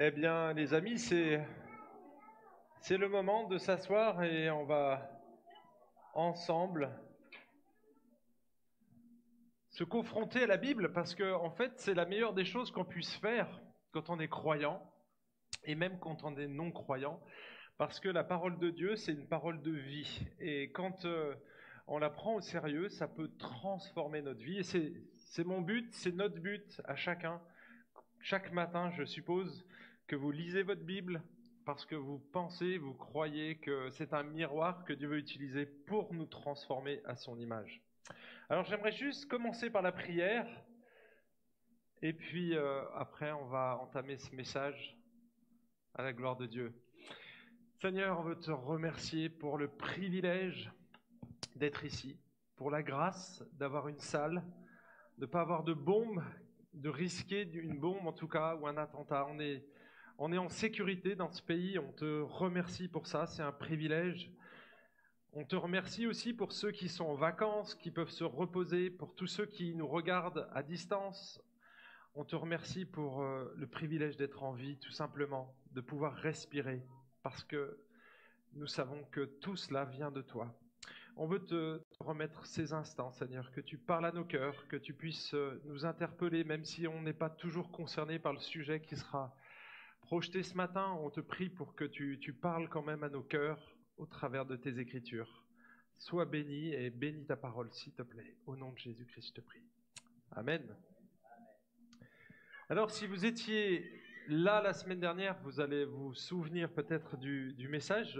Eh bien, les amis, c'est c'est le moment de s'asseoir et on va ensemble se confronter à la Bible parce que en fait, c'est la meilleure des choses qu'on puisse faire quand on est croyant et même quand on est non croyant parce que la parole de Dieu, c'est une parole de vie et quand euh, on la prend au sérieux, ça peut transformer notre vie et c'est c'est mon but, c'est notre but à chacun. Chaque matin, je suppose, que vous lisez votre Bible parce que vous pensez, vous croyez que c'est un miroir que Dieu veut utiliser pour nous transformer à son image. Alors j'aimerais juste commencer par la prière et puis euh, après on va entamer ce message à la gloire de Dieu. Seigneur, on veut te remercier pour le privilège d'être ici, pour la grâce d'avoir une salle, de ne pas avoir de bombe, de risquer une bombe en tout cas ou un attentat. On est on est en sécurité dans ce pays, on te remercie pour ça, c'est un privilège. On te remercie aussi pour ceux qui sont en vacances, qui peuvent se reposer, pour tous ceux qui nous regardent à distance. On te remercie pour euh, le privilège d'être en vie, tout simplement, de pouvoir respirer, parce que nous savons que tout cela vient de toi. On veut te remettre ces instants, Seigneur, que tu parles à nos cœurs, que tu puisses euh, nous interpeller, même si on n'est pas toujours concerné par le sujet qui sera projeté ce matin, on te prie pour que tu, parles quand même à nos cœurs au travers de tes écritures. Sois béni et bénis ta parole, s'il te plaît. Au nom de Jésus-Christ, je te prie. Amen. Alors, si vous étiez là la semaine dernière, vous allez vous souvenir peut-être du, message.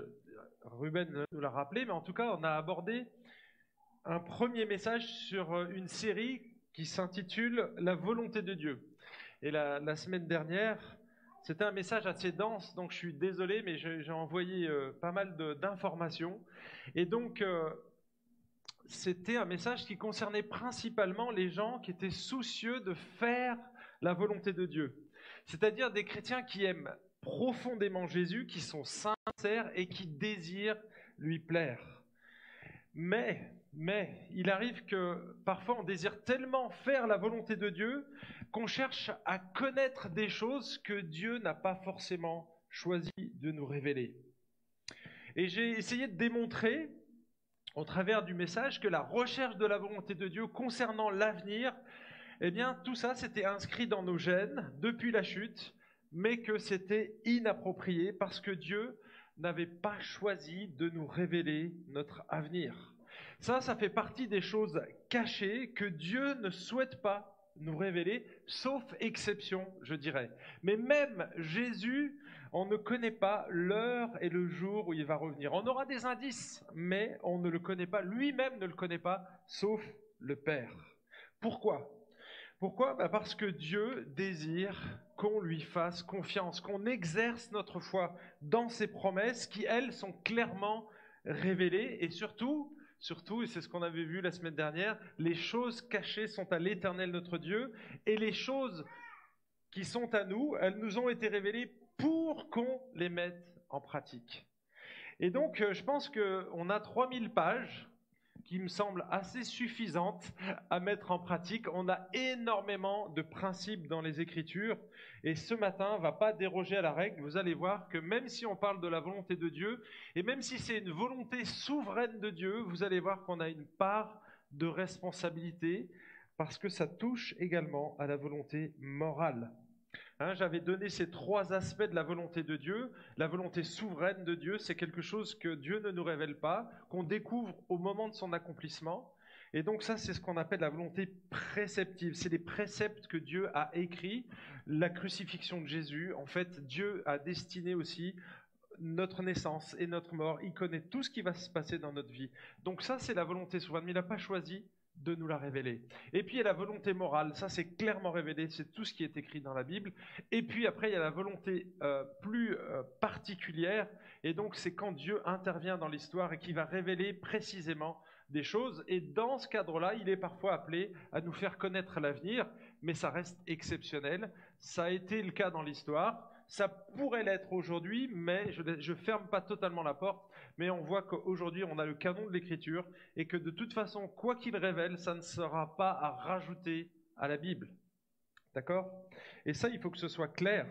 Ruben nous l'a rappelé, mais en tout cas, on a abordé un premier message sur une série qui s'intitule La volonté de Dieu. Et la semaine dernière, c'était un message assez dense, donc je suis désolé, mais j'ai envoyé euh, pas mal d'informations. Et donc, euh, c'était un message qui concernait principalement les gens qui étaient soucieux de faire la volonté de Dieu. C'est-à-dire des chrétiens qui aiment profondément Jésus, qui sont sincères et qui désirent lui plaire. Mais, mais, il arrive que parfois on désire tellement faire la volonté de Dieu qu'on cherche à connaître des choses que Dieu n'a pas forcément choisi de nous révéler. Et j'ai essayé de démontrer, au travers du message, que la recherche de la volonté de Dieu concernant l'avenir, eh bien, tout ça, c'était inscrit dans nos gènes depuis la chute, mais que c'était inapproprié parce que Dieu n'avait pas choisi de nous révéler notre avenir. Ça, ça fait partie des choses cachées que Dieu ne souhaite pas nous révéler, sauf exception, je dirais. Mais même Jésus, on ne connaît pas l'heure et le jour où il va revenir. On aura des indices, mais on ne le connaît pas. Lui-même ne le connaît pas, sauf le Père. Pourquoi? Pourquoi? Bah Parce que Dieu désire qu'on lui fasse confiance, qu'on exerce notre foi dans ses promesses qui, elles, sont clairement révélées et surtout Surtout, et c'est ce qu'on avait vu la semaine dernière, les choses cachées sont à l'Éternel notre Dieu, et les choses qui sont à nous, elles nous ont été révélées pour qu'on les mette en pratique. Et donc, euh, je pense qu'on a 3000 pages qui me semble assez suffisante à mettre en pratique. On a énormément de principes dans les Écritures et ce matin ne va pas déroger à la règle. Vous allez voir que même si on parle de la volonté de Dieu et même si c'est une volonté souveraine de Dieu, vous allez voir qu'on a une part de responsabilité parce que ça touche également à la volonté morale. Hein, j'avais donné ces trois aspects de la volonté de Dieu. La volonté souveraine de Dieu, c'est quelque chose que Dieu ne nous révèle pas, qu'on découvre au moment de son accomplissement. Et donc ça, c'est ce qu'on appelle la volonté préceptive. C'est les préceptes que Dieu a écrits. La crucifixion de Jésus, en fait, Dieu a destiné aussi notre naissance et notre mort. Il connaît tout ce qui va se passer dans notre vie. Donc ça, c'est la volonté souveraine. Mais il n'a pas choisi de nous la révéler. Et puis il y a la volonté morale, ça c'est clairement révélé, c'est tout ce qui est écrit dans la Bible. Et puis après il y a la volonté euh, plus euh, particulière, et donc c'est quand Dieu intervient dans l'histoire et qui va révéler précisément des choses. Et dans ce cadre-là, il est parfois appelé à nous faire connaître l'avenir, mais ça reste exceptionnel. Ça a été le cas dans l'histoire. Ça pourrait l'être aujourd'hui, mais je ne ferme pas totalement la porte mais on voit qu'aujourd'hui, on a le canon de l'écriture et que de toute façon, quoi qu'il révèle, ça ne sera pas à rajouter à la Bible. D'accord? Et ça, il faut que ce soit clair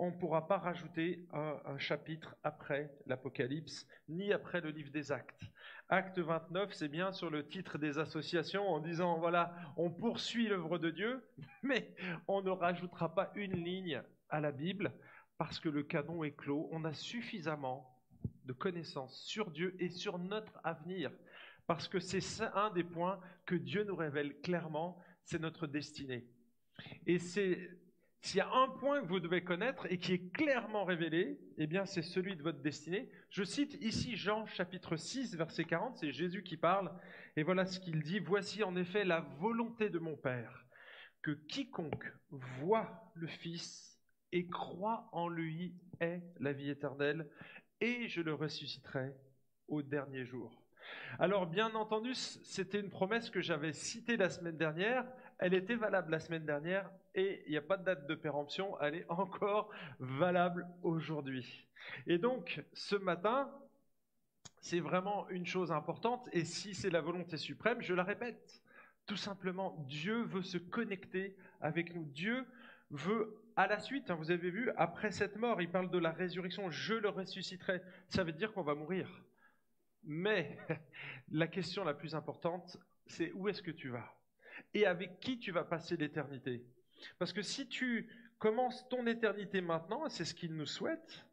on ne pourra pas rajouter un, chapitre après l'Apocalypse, ni après le livre des Actes. Acte 29, c'est bien sur le titre des associations en disant, voilà, on poursuit l'œuvre de Dieu, mais on ne rajoutera pas une ligne à la Bible parce que le canon est clos. On a suffisamment de connaissances sur Dieu et sur notre avenir. Parce que c'est un des points que Dieu nous révèle clairement, c'est notre destinée. Et c'est s'il y a un point que vous devez connaître et qui est clairement révélé, eh bien c'est celui de votre destinée. Je cite ici Jean chapitre 6 verset 40, c'est Jésus qui parle et voilà ce qu'il dit "Voici en effet la volonté de mon Père que quiconque voit le Fils et croit en lui ait la vie éternelle et je le ressusciterai au dernier jour." Alors bien entendu, c'était une promesse que j'avais citée la semaine dernière, elle était valable la semaine dernière et il n'y a pas de date de péremption, elle est encore valable aujourd'hui. Et donc ce matin, c'est vraiment une chose importante et si c'est la volonté suprême, je la répète, tout simplement, Dieu veut se connecter avec nous. Dieu veut à la suite, hein, vous avez vu, après cette mort, il parle de la résurrection, je le ressusciterai. Ça veut dire qu'on va mourir. Mais la question la plus importante, c'est où est-ce que tu vas? Et avec qui tu vas passer l'éternité? Parce que si tu commences ton éternité maintenant, c'est ce qu'il nous souhaite,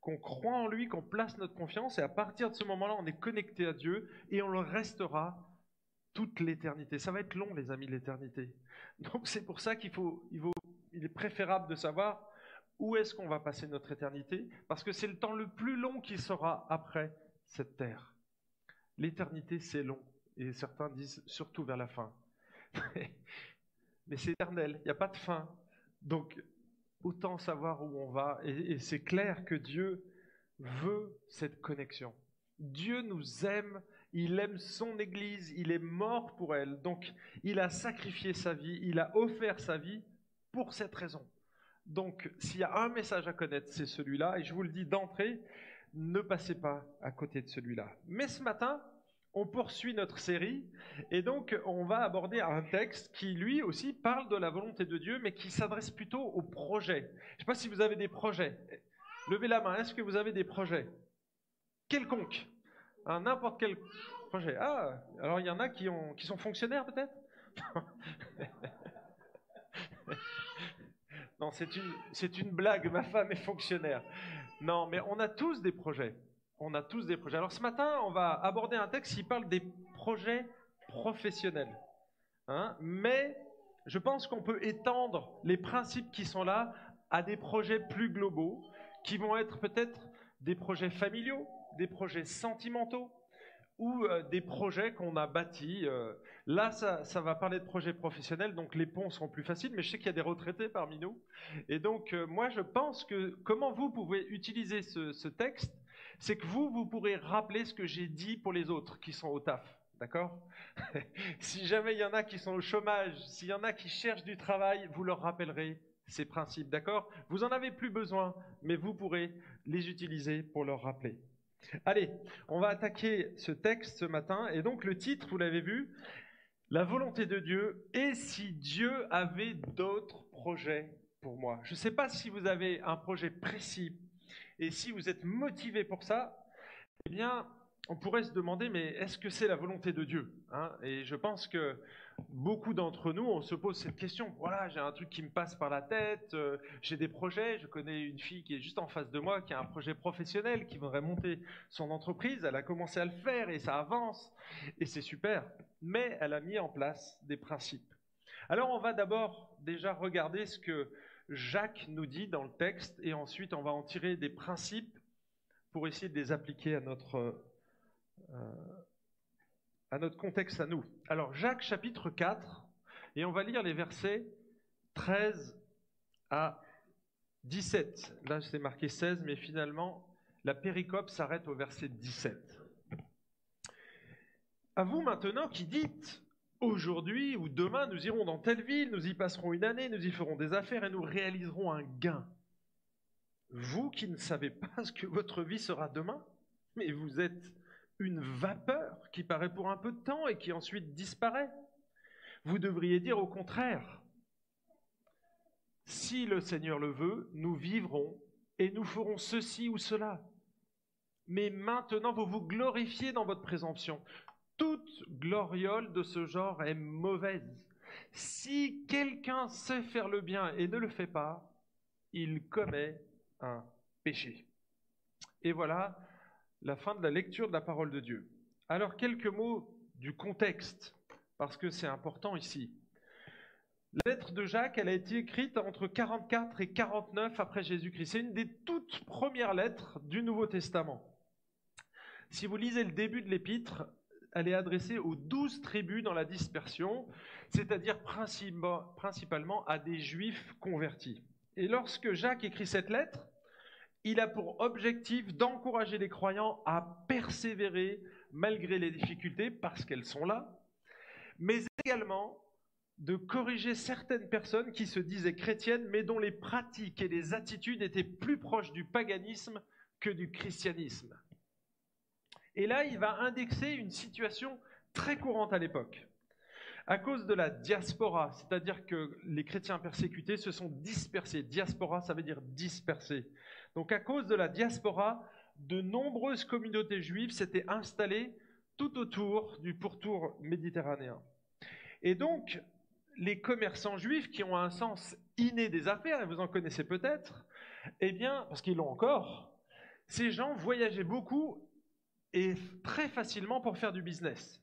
qu'on croit en lui, qu'on place notre confiance, et à partir de ce moment-là, on est connecté à Dieu, et on le restera toute l'éternité. Ça va être long, les amis, l'éternité. Donc c'est pour ça qu'il faut, il, il est préférable de savoir où est-ce qu'on va passer notre éternité, parce que c'est le temps le plus long qui sera après cette terre. L'éternité, c'est long, et certains disent surtout vers la fin. Mais c'est éternel, il n'y a pas de fin. Donc, autant savoir où on va, et, et c'est clair que Dieu veut cette connexion. Dieu nous aime, il aime son Église, il est mort pour elle. Donc, il a sacrifié sa vie, il a offert sa vie pour cette raison. Donc, s'il y a un message à connaître, c'est celui-là, et je vous le dis d'entrée, ne passez pas à côté de celui-là. Mais ce matin, on poursuit notre série et donc on va aborder un texte qui lui aussi parle de la volonté de Dieu, mais qui s'adresse plutôt aux projets. Je ne sais pas si vous avez des projets. Levez la main, est-ce que vous avez des projets? Quelconque N'importe quel projet. Ah, alors il y en a qui, ont, qui sont fonctionnaires peut-être? Non, c'est une, c'est une blague, ma femme est fonctionnaire. Non, mais on a tous des projets. On a tous des projets. Alors ce matin, on va aborder un texte qui parle des projets professionnels. Hein, mais je pense qu'on peut étendre les principes qui sont là à des projets plus globaux, qui vont être peut-être des projets familiaux, des projets sentimentaux, ou euh, des projets qu'on a bâtis. Euh, là, ça, ça, va parler de projets professionnels, donc les ponts seront plus faciles, mais je sais qu'il y a des retraités parmi nous. Et donc, euh, moi, je pense que comment vous pouvez utiliser ce, ce texte, c'est que vous, vous pourrez rappeler ce que j'ai dit pour les autres qui sont au taf. D'accord? Si jamais il y en a qui sont au chômage, s'il y en a qui cherchent du travail, vous leur rappellerez ces principes. D'accord? Vous en avez plus besoin, mais vous pourrez les utiliser pour leur rappeler. Allez, on va attaquer ce texte ce matin. Et donc le titre, vous l'avez vu, La volonté de Dieu. Et si Dieu avait d'autres projets pour moi? Je ne sais pas si vous avez un projet précis et si vous êtes motivé pour ça, eh bien, on pourrait se demander, mais est-ce que c'est la volonté de Dieu hein? Et je pense que beaucoup d'entre nous, on se pose cette question. Voilà, j'ai un truc qui me passe par la tête, euh, j'ai des projets. Je connais une fille qui est juste en face de moi, qui a un projet professionnel, qui voudrait monter son entreprise. Elle a commencé à le faire et ça avance. Et c'est super. Mais elle a mis en place des principes. Alors on va d'abord déjà regarder ce que Jacques nous dit dans le texte et ensuite on va en tirer des principes pour essayer de les appliquer à notre euh, à notre contexte à nous. Alors Jacques chapitre 4, et on va lire les versets 13 à 17. Là c'est marqué 16, mais finalement la péricope s'arrête au verset 17. À vous maintenant qui dites, aujourd'hui ou demain nous irons dans telle ville, nous y passerons une année, nous y ferons des affaires et nous réaliserons un gain. Vous qui ne savez pas ce que votre vie sera demain, mais vous êtes une vapeur qui paraît pour un peu de temps et qui ensuite disparaît. Vous devriez dire au contraire, Si le Seigneur le veut, nous vivrons et nous ferons ceci ou cela. Mais maintenant, vous vous glorifiez dans votre présomption. Toute gloriole de ce genre est mauvaise. Si quelqu'un sait faire le bien et ne le fait pas, il commet un péché. Et voilà la fin de la lecture de la parole de Dieu. Alors quelques mots du contexte, parce que c'est important ici. La lettre de Jacques, elle a été écrite entre 44 et 49 après Jésus-Christ. C'est une des toutes premières lettres du Nouveau Testament. Si vous lisez le début de l'épître, elle est adressée aux douze tribus dans la dispersion, c'est-à-dire principalement à des juifs convertis. Et lorsque Jacques écrit cette lettre, il a pour objectif d'encourager les croyants à persévérer malgré les difficultés, parce qu'elles sont là, mais également de corriger certaines personnes qui se disaient chrétiennes, mais dont les pratiques et les attitudes étaient plus proches du paganisme que du christianisme. Et là, il va indexer une situation très courante à l'époque. À cause de la diaspora, c'est-à-dire que les chrétiens persécutés se sont dispersés. Diaspora, ça veut dire dispersés. Donc à cause de la diaspora, de nombreuses communautés juives s'étaient installées tout autour du pourtour méditerranéen. Et donc, les commerçants juifs qui ont un sens inné des affaires, et vous en connaissez peut-être, eh bien, parce qu'ils l'ont encore, ces gens voyageaient beaucoup et très facilement pour faire du business.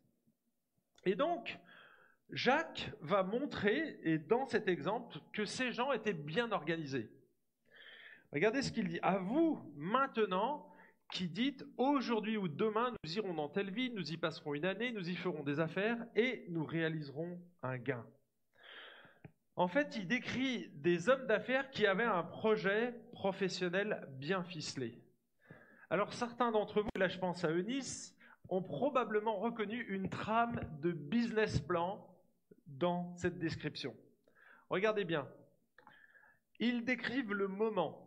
Et donc, Jacques va montrer, et dans cet exemple, que ces gens étaient bien organisés. Regardez ce qu'il dit. À vous, maintenant, qui dites aujourd'hui ou demain, nous irons dans telle ville, nous y passerons une année, nous y ferons des affaires et nous réaliserons un gain. En fait, il décrit des hommes d'affaires qui avaient un projet professionnel bien ficelé. Alors certains d'entre vous, là je pense à Eunice, ont probablement reconnu une trame de business plan dans cette description. Regardez bien. Ils décrivent le moment,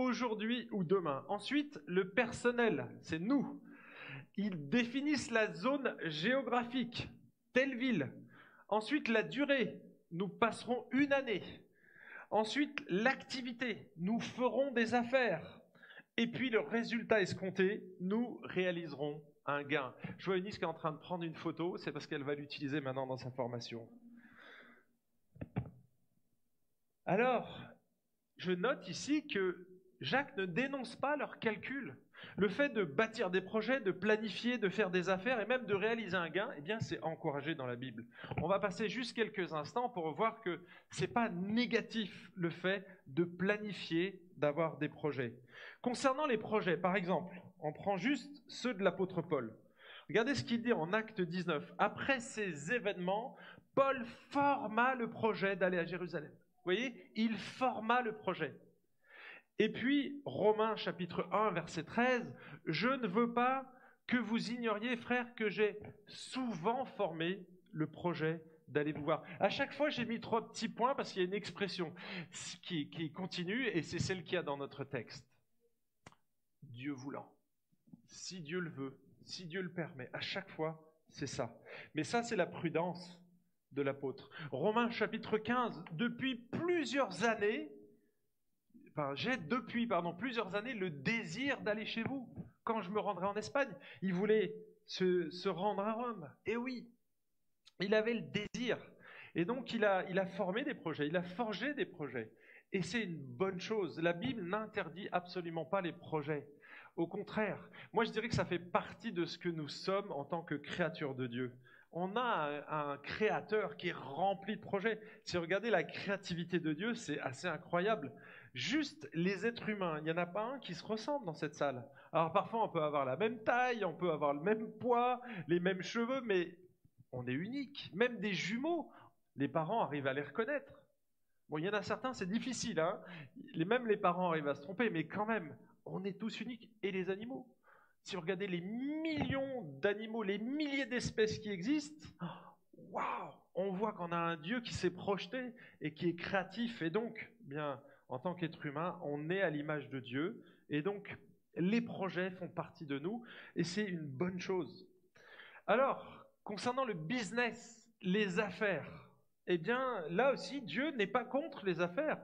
aujourd'hui ou demain. Ensuite, le personnel, c'est nous. Ils définissent la zone géographique, telle ville. Ensuite, la durée, nous passerons une année. Ensuite, l'activité, nous ferons des affaires. Et puis le résultat escompté, nous réaliserons un gain. Je vois Eunice qui est en train de prendre une photo, c'est parce qu'elle va l'utiliser maintenant dans sa formation. Alors, je note ici que Jacques ne dénonce pas leurs calculs. Le fait de bâtir des projets, de planifier, de faire des affaires et même de réaliser un gain, eh bien, c'est encouragé dans la Bible. On va passer juste quelques instants pour voir que ce n'est pas négatif le fait de planifier, d'avoir des projets. Concernant les projets, par exemple, on prend juste ceux de l'apôtre Paul. Regardez ce qu'il dit en Acte 19. Après ces événements, Paul forma le projet d'aller à Jérusalem. Vous voyez, il forma le projet. Et puis, Romains chapitre 1, verset 13, Je ne veux pas que vous ignoriez, frères, que j'ai souvent formé le projet d'aller vous voir. À chaque fois, j'ai mis trois petits points parce qu'il y a une expression qui, continue et c'est celle qu'il y a dans notre texte. Dieu voulant. Si Dieu le veut, si Dieu le permet, à chaque fois, c'est ça. Mais ça, c'est la prudence de l'apôtre. Romains chapitre 15, depuis plusieurs années, j'ai depuis pardon, plusieurs années le désir d'aller chez vous. Quand je me rendrai en Espagne, il voulait se, rendre à Rome. Et oui, il avait le désir. Et donc il a, formé des projets, il a forgé des projets. Et c'est une bonne chose. La Bible n'interdit absolument pas les projets. Au contraire, moi je dirais que ça fait partie de ce que nous sommes en tant que créatures de Dieu. On a un créateur qui est rempli de projets. Si vous regardez la créativité de Dieu, c'est assez incroyable. Juste les êtres humains, il n'y en a pas un qui se ressemble dans cette salle. Alors parfois on peut avoir la même taille, on peut avoir le même poids, les mêmes cheveux, mais on est unique. Même des jumeaux, les parents arrivent à les reconnaître. Bon, il y en a certains, c'est difficile, hein même les parents arrivent à se tromper, mais quand même, on est tous uniques. Et les animaux? Si vous regardez les millions d'animaux, les milliers d'espèces qui existent, waouh On voit qu'on a un Dieu qui s'est projeté et qui est créatif. Et donc, bien, en tant qu'être humain, on est à l'image de Dieu, et donc les projets font partie de nous, et c'est une bonne chose. Alors, concernant le business, les affaires, eh bien, là aussi, Dieu n'est pas contre les affaires.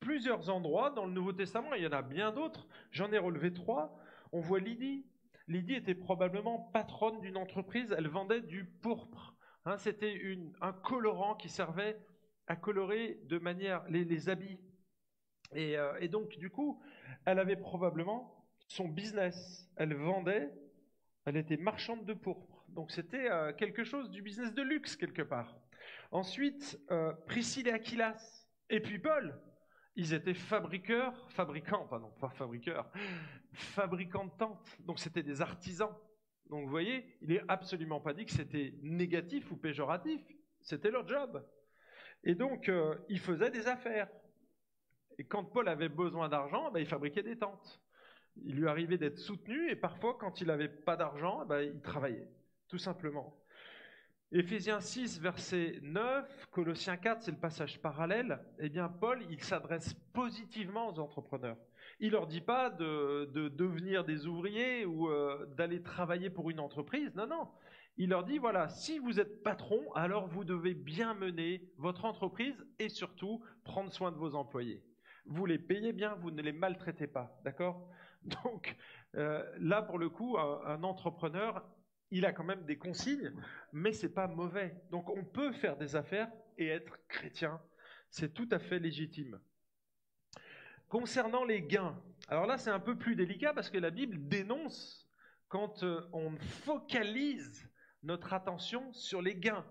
plusieurs endroits dans le Nouveau Testament, il y en a bien d'autres, j'en ai relevé trois, on voit Lydie. Lydie était probablement patronne d'une entreprise, elle vendait du pourpre. Hein, c'était un colorant qui servait à colorer de manière les, habits. Euh, et, donc, du coup, elle avait probablement son business. Elle vendait, elle était marchande de pourpre. Donc, c'était euh, quelque chose du business de luxe, quelque part. Ensuite, euh, Priscille et Aquilas. Et puis Paul. Ils étaient fabriqueurs, fabricants, pardon, pas fabriqueurs, fabricants de tentes. Donc, c'était des artisans. Donc, vous voyez, il n'est absolument pas dit que c'était négatif ou péjoratif. C'était leur job. Et donc, euh, il faisait des affaires. Et quand Paul avait besoin d'argent, ben, il fabriquait des tentes. Il lui arrivait d'être soutenu, et parfois, quand il n'avait pas d'argent, ben, il travaillait, tout simplement. Éphésiens 6, verset 9, Colossiens 4, c'est le passage parallèle. Eh bien, Paul, il s'adresse positivement aux entrepreneurs. Il leur dit pas de, devenir des ouvriers ou euh, d'aller travailler pour une entreprise. Non, non il leur dit, voilà, si vous êtes patron, alors vous devez bien mener votre entreprise et surtout prendre soin de vos employés. Vous les payez bien, vous ne les maltraitez pas, d'accord? Donc euh, là, pour le coup, un, entrepreneur, il a quand même des consignes, mais c'est pas mauvais. Donc on peut faire des affaires et être chrétien, c'est tout à fait légitime. Concernant les gains, alors là c'est un peu plus délicat parce que la Bible dénonce quand euh, on focalise notre attention sur les gains.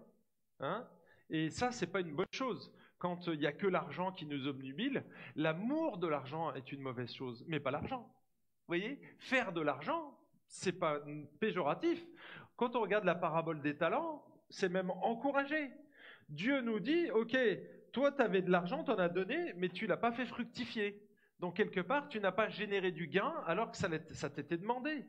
Hein? Et ça, c'est pas une bonne chose. Quand il n'y a que l'argent qui nous obnubile, l'amour de l'argent est une mauvaise chose, mais pas l'argent. Vous voyez, faire de l'argent, c'est pas péjoratif. Quand on regarde la parabole des talents, c'est même encouragé. Dieu nous dit, ok, toi, tu avais de l'argent, tu en as donné, mais tu l'as pas fait fructifier. Donc, quelque part, tu n'as pas généré du gain alors que ça t'était demandé.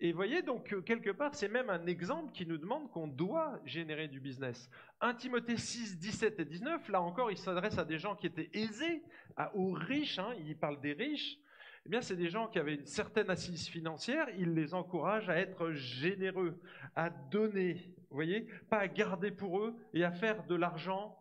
Et voyez, donc, euh, quelque part, c'est même un exemple qui nous demande qu'on doit générer du business. 1 Timothée 6, 17 et 19, là encore, il s'adresse à des gens qui étaient aisés, aux riches, hein, il parle des riches. Eh bien, c'est des gens qui avaient une certaine assise financière, il les encourage à être généreux, à donner, vous voyez, pas à garder pour eux et à faire de l'argent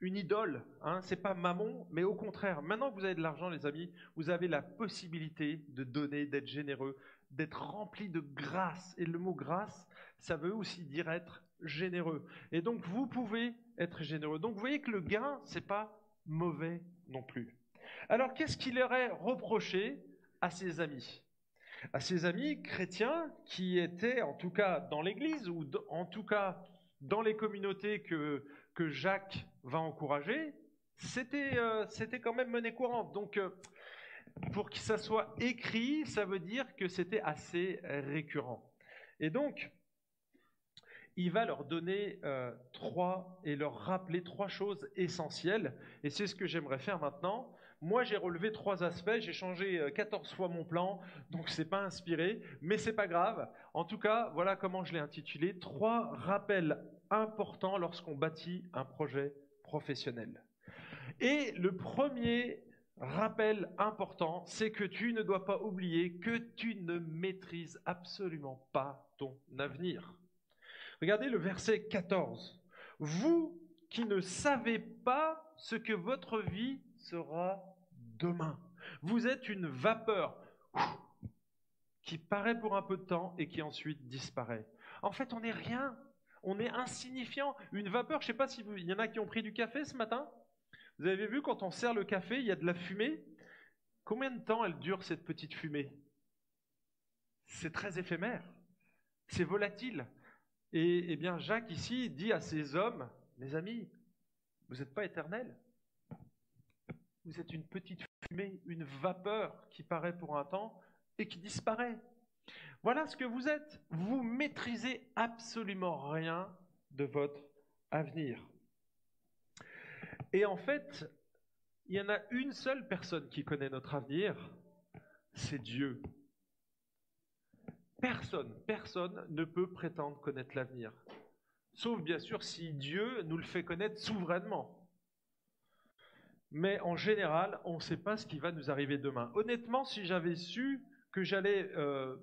une idole. Hein, c'est pas mammon, mais au contraire, maintenant que vous avez de l'argent, les amis, vous avez la possibilité de donner, d'être généreux, d'être rempli de grâce. Et le mot grâce, ça veut aussi dire être généreux. Et donc vous pouvez être généreux. Donc vous voyez que le gain, c'est pas mauvais non plus. Alors qu'est-ce qu'il aurait reproché à ses amis? À ses amis chrétiens qui étaient en tout cas dans l'Église ou en tout cas dans les communautés que, que Jacques va encourager, c'était euh, quand même monnaie courante. Donc euh, pour que ça soit écrit, ça veut dire que c'était assez récurrent. Et donc, il va leur donner euh, trois et leur rappeler trois choses essentielles. Et c'est ce que j'aimerais faire maintenant. Moi, j'ai relevé trois aspects. J'ai changé 14 euh, fois mon plan, donc c'est pas inspiré, mais c'est pas grave. En tout cas, voilà comment je l'ai intitulé trois rappels importants lorsqu'on bâtit un projet professionnel. Et le premier rappel important, c'est que tu ne dois pas oublier que tu ne maîtrises absolument pas ton avenir. Regardez le verset 14. Vous qui ne savez pas ce que votre vie sera demain. Vous êtes une vapeur qui paraît pour un peu de temps et qui ensuite disparaît. En fait, on n'est rien. On est insignifiant. Une vapeur, je ne sais pas s'il y en a qui ont pris du café ce matin? Vous avez vu, quand on sert le café, il y a de la fumée. Combien de temps elle dure, cette petite fumée? C'est très éphémère. C'est volatile. Et, eh bien, Jacques, ici, dit à ces hommes, mes amis, vous n'êtes pas éternels. Vous êtes une petite fumée, une vapeur qui paraît pour un temps et qui disparaît. Voilà ce que vous êtes. Vous maîtrisez absolument rien de votre avenir. Et en fait, il y en a une seule personne qui connaît notre avenir, c'est Dieu. Personne, personne ne peut prétendre connaître l'avenir. Sauf bien sûr si Dieu nous le fait connaître souverainement. Mais en général, on ne sait pas ce qui va nous arriver demain. Honnêtement, si j'avais su que j'allais euh,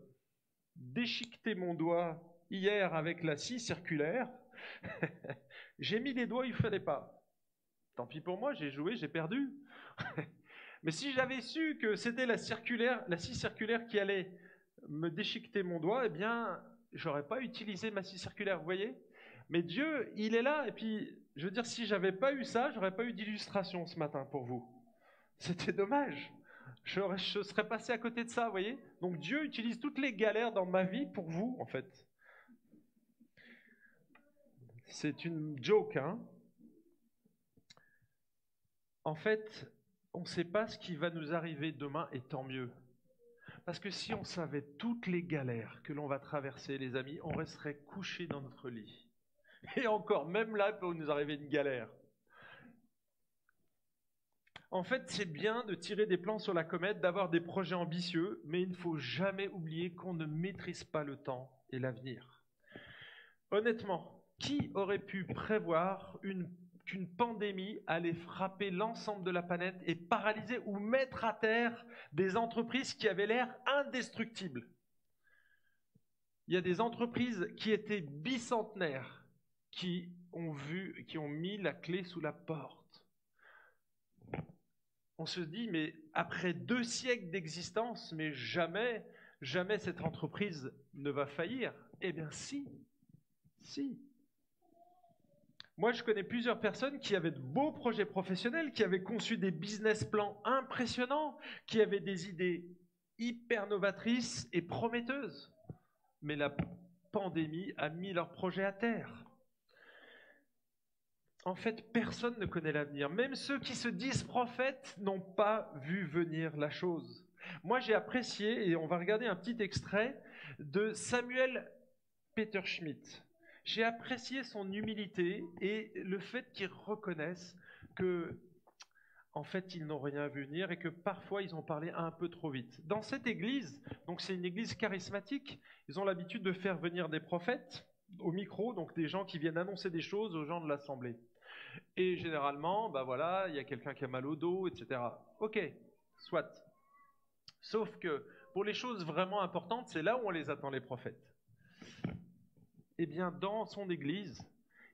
déchiqueter mon doigt hier avec la scie circulaire, j'ai mis les doigts, il ne fallait pas. Tant pis pour moi, j'ai joué, j'ai perdu. Mais si j'avais su que c'était la circulaire, la scie circulaire qui allait me déchiqueter mon doigt, eh bien, j'aurais pas utilisé ma scie circulaire, vous voyez? Mais Dieu, il est là, et puis, je veux dire, si j'avais pas eu ça, j'aurais pas eu d'illustration ce matin pour vous. C'était dommage. Je, je serais passé à côté de ça, vous voyez? Donc Dieu utilise toutes les galères dans ma vie pour vous, en fait. C'est une joke, hein? En fait, on ne sait pas ce qui va nous arriver demain, et tant mieux. Parce que si on savait toutes les galères que l'on va traverser, les amis, on resterait couché dans notre lit. Et encore, même là, il peut nous arriver une galère. En fait, c'est bien de tirer des plans sur la comète, d'avoir des projets ambitieux, mais il ne faut jamais oublier qu'on ne maîtrise pas le temps et l'avenir. Honnêtement, qui aurait pu prévoir qu'une pandémie allait frapper l'ensemble de la planète et paralyser ou mettre à terre des entreprises qui avaient l'air indestructibles Il y a des entreprises qui étaient bicentenaires, qui ont vu, qui ont mis la clé sous la porte. On se dit, mais après deux siècles d'existence, mais jamais, jamais cette entreprise ne va faillir. Eh bien si, si. Moi, je connais plusieurs personnes qui avaient de beaux projets professionnels, qui avaient conçu des business plans impressionnants, qui avaient des idées hyper novatrices et prometteuses. Mais la pandémie a mis leurs projets à terre. En fait, personne ne connaît l'avenir. Même ceux qui se disent prophètes n'ont pas vu venir la chose. Moi, j'ai apprécié, et on va regarder un petit extrait de Samuel Peter Schmidt. J'ai apprécié son humilité et le fait qu'ils reconnaissent que, en fait, ils n'ont rien vu venir et que parfois ils ont parlé un peu trop vite. Dans cette église, donc c'est une église charismatique, ils ont l'habitude de faire venir des prophètes au micro, donc des gens qui viennent annoncer des choses aux gens de l'assemblée. Et généralement, bah voilà, il y a quelqu'un qui a mal au dos, etc. Ok, soit. Sauf que pour les choses vraiment importantes, c'est là où on les attend, les prophètes eh bien, dans son Église,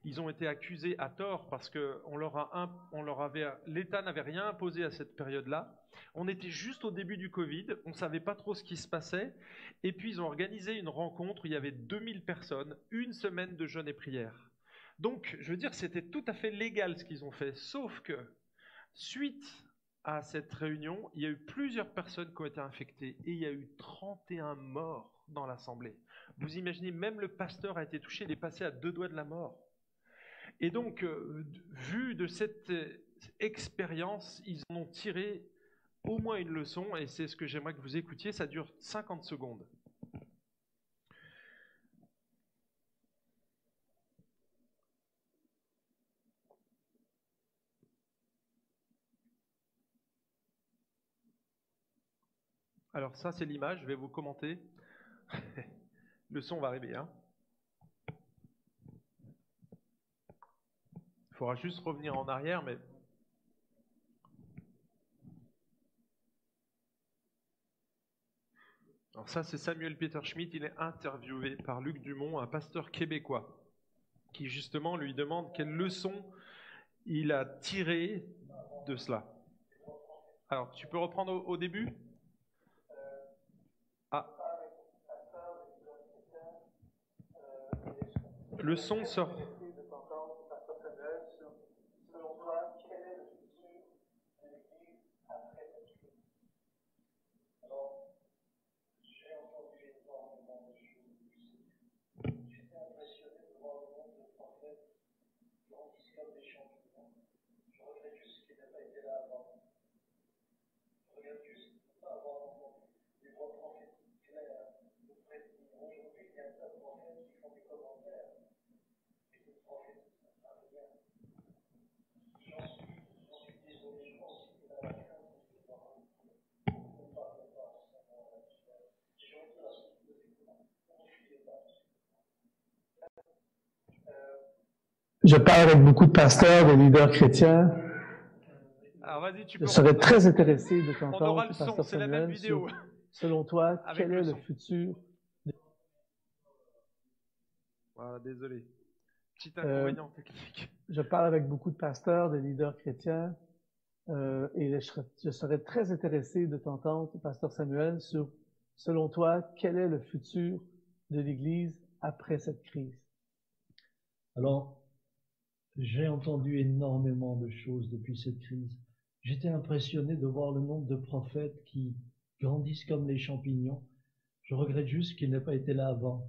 ils ont été accusés à tort parce que l'État n'avait rien imposé à cette période-là. On était juste au début du Covid, on ne savait pas trop ce qui se passait, et puis ils ont organisé une rencontre il y avait 2000 personnes, une semaine de jeûne et prière. Donc, je veux dire, c'était tout à fait légal ce qu'ils ont fait, sauf que, suite à cette réunion, il y a eu plusieurs personnes qui ont été infectées, et il y a eu 31 morts dans l'assemblée. Vous imaginez, même le pasteur a été touché, il est passé à deux doigts de la mort. Et donc, euh, vu de cette euh, expérience, ils en ont tiré au moins une leçon, et c'est ce que j'aimerais que vous écoutiez, ça dure 50 secondes. Alors ça, c'est l'image, je vais vous commenter. Le son va arriver. Hein. Il faudra juste revenir en arrière, mais... Alors ça, c'est Samuel Peter Schmidt. Il est interviewé par Luc Dumont, un pasteur québécois, qui justement lui demande quelle leçon il a tiré de cela. Alors, tu peux reprendre au début? Le son sort. Je parle avec beaucoup de pasteurs, de leaders chrétiens. Alors vas-y, tu peux Je serais très intéressé de le son, c'est la même vidéo. selon toi, quel est le, futur Voilà, désolé. Petit euh, inconvénient technique. Je parle avec beaucoup de pasteurs, de leaders chrétiens. Euh, et je serais, je serais très intéressé de t'entendre, Pasteur Samuel, sur, selon toi, quel est le futur de l'Église après cette crise? Alors, j'ai entendu énormément de choses depuis cette crise. J'étais impressionné de voir le nombre de prophètes qui grandissent comme les champignons. Je regrette juste qu'ils n'aient pas été là avant.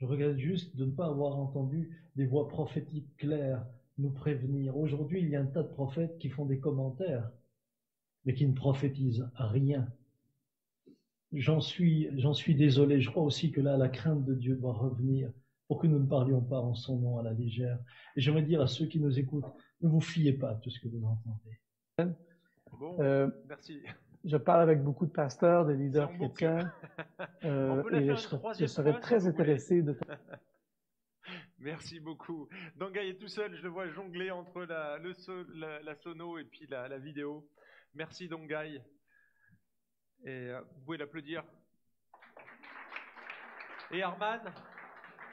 Je regrette juste de ne pas avoir entendu des voix prophétiques claires nous prévenir. Aujourd'hui, il y a un tas de prophètes qui font des commentaires, mais qui ne prophétisent rien. J'en suis, j'en suis désolé. Je crois aussi que là, la crainte de Dieu doit revenir pour que nous ne parlions pas en son nom à la légère. Et j'aimerais dire à ceux qui nous écoutent, ne vous fiez pas à tout ce que vous entendez. Bon, Euh, merci. Je parle avec beaucoup de pasteurs, de leaders chrétiens, euh, et je serais, je très intéressé de Merci beaucoup. Dangay est tout seul, je le vois jongler entre la, le so- la, la sono et puis la, la vidéo. Merci Dongay. Et euh, vous pouvez l'applaudir. Et Arman,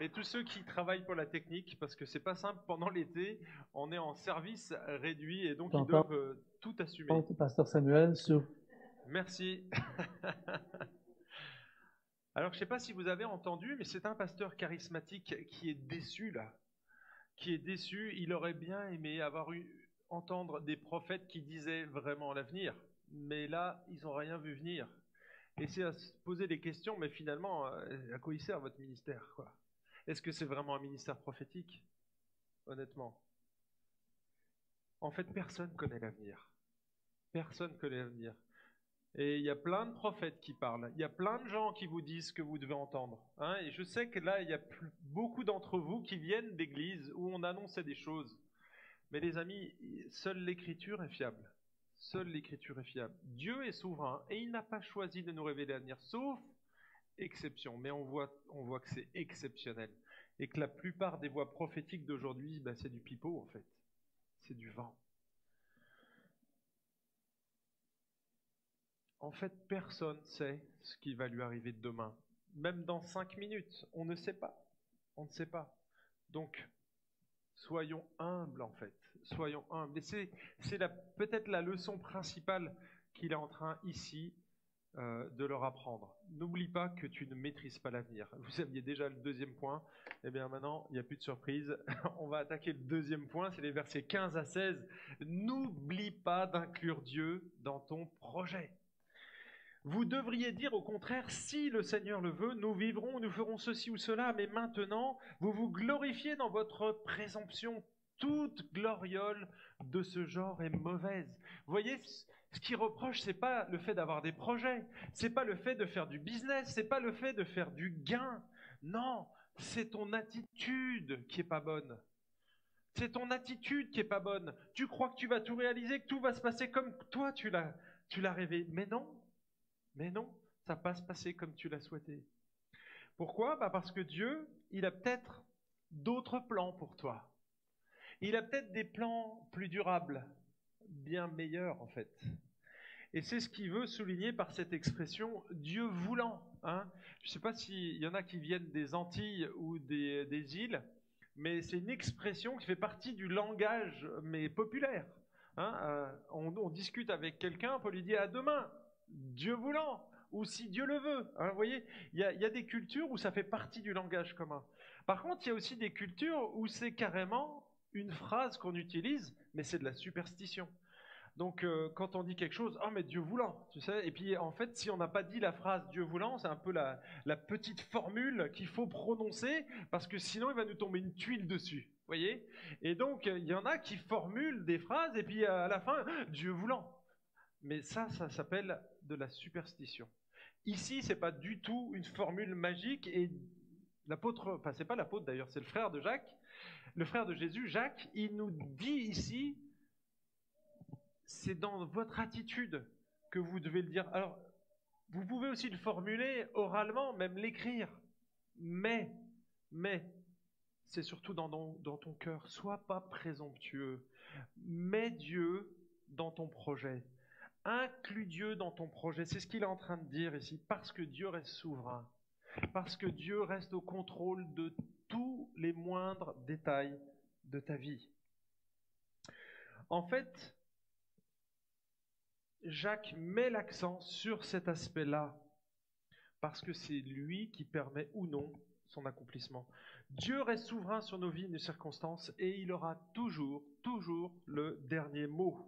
et tous ceux qui travaillent pour la technique, parce que c'est pas simple pendant l'été, on est en service réduit et donc ils doivent euh, tout assumer. t'entendre, Pasteur Samuel, sur Merci. Alors, je ne sais pas si vous avez entendu, mais c'est un pasteur charismatique qui est déçu là. Qui est déçu. Il aurait bien aimé avoir eu entendre des prophètes qui disaient vraiment l'avenir. Mais là, ils n'ont rien vu venir. Et c'est à se poser des questions, mais finalement, euh, à quoi il sert votre ministère quoi? Est-ce que c'est vraiment un ministère prophétique? Honnêtement. En fait, personne connaît l'avenir. Personne connaît l'avenir. Et il y a plein de prophètes qui parlent. Il y a plein de gens qui vous disent ce que vous devez entendre. hein. et je sais que là, il y a beaucoup d'entre vous qui viennent d'églises où on annonçait des choses. Mais les amis, seule l'écriture est fiable. Seule l'écriture est fiable. Dieu est souverain et il n'a pas choisi de nous révéler l'avenir, sauf exception. Mais on voit, on voit que c'est exceptionnel. Et que la plupart des voix prophétiques d'aujourd'hui, bah, c'est du pipeau en fait. C'est du vent. En fait, personne ne sait ce qui va lui arriver demain. Même dans cinq minutes, on ne sait pas. On ne sait pas. Donc, soyons humbles en fait. Soyons humbles. Et c'est, peut-être la leçon principale qu'il est en train ici euh, de leur apprendre. N'oublie pas que tu ne maîtrises pas l'avenir. Vous aviez déjà le deuxième point. Eh bien maintenant, il n'y a plus de surprise. On va attaquer le deuxième point, c'est les versets 15 à 16. N'oublie pas d'inclure Dieu dans ton projet. Vous devriez dire au contraire, si le Seigneur le veut, nous vivrons, nous ferons ceci ou cela, mais maintenant, vous vous glorifiez dans votre présomption. Toute gloriole de ce genre est mauvaise. Vous voyez, ce qui reproche, c'est pas le fait d'avoir des projets, c'est pas le fait de faire du business, c'est pas le fait de faire du gain. Non, c'est ton attitude qui est pas bonne. C'est ton attitude qui est pas bonne. Tu crois que tu vas tout réaliser, que tout va se passer comme toi tu l'as, tu l'as rêvé. Mais non, mais non, ça va pas se passer comme tu l'as souhaité. Pourquoi? Bah Parce que Dieu, il a peut-être d'autres plans pour toi. Il a peut-être des plans plus durables, bien meilleurs en fait. Et c'est ce qu'il veut souligner par cette expression Dieu voulant. hein. Je ne sais pas s'il y en a qui viennent des Antilles ou des, des îles, mais c'est une expression qui fait partie du langage, mais populaire. hein. Euh, on, on discute avec quelqu'un pour lui dire à demain, Dieu voulant, ou si Dieu le veut. hein. vous voyez, il y a des cultures où ça fait partie du langage commun. Par contre, il y a aussi des cultures où c'est carrément une phrase qu'on utilise, mais c'est de la superstition. Donc, euh, quand on dit quelque chose, ah, mais Dieu voulant, tu sais, et puis en fait, si on n'a pas dit la phrase Dieu voulant, c'est un peu la, la petite formule qu'il faut prononcer, parce que sinon, il va nous tomber une tuile dessus, voyez Et donc, euh, il y en a qui formulent des phrases, et puis à la fin, Dieu voulant. Mais ça, ça s'appelle de la superstition. Ici, c'est pas du tout une formule magique, et l'apôtre, enfin, c'est pas l'apôtre d'ailleurs, c'est le frère de Jacques, le frère de Jésus, Jacques, il nous dit ici, c'est dans votre attitude que vous devez le dire. Alors, vous pouvez aussi le formuler oralement, même l'écrire. Mais, mais, c'est surtout dans, ton- cœur. Sois pas présomptueux. Mets Dieu dans ton projet. Inclus Dieu dans ton projet. C'est ce qu'il est en train de dire ici. Parce que Dieu reste souverain. Parce que Dieu reste au contrôle de tous les moindres détails de ta vie. En fait, Jacques met l'accent sur cet aspect-là, parce que c'est lui qui permet ou non son accomplissement. Dieu reste souverain sur nos vies et nos circonstances, et il aura toujours, toujours le dernier mot.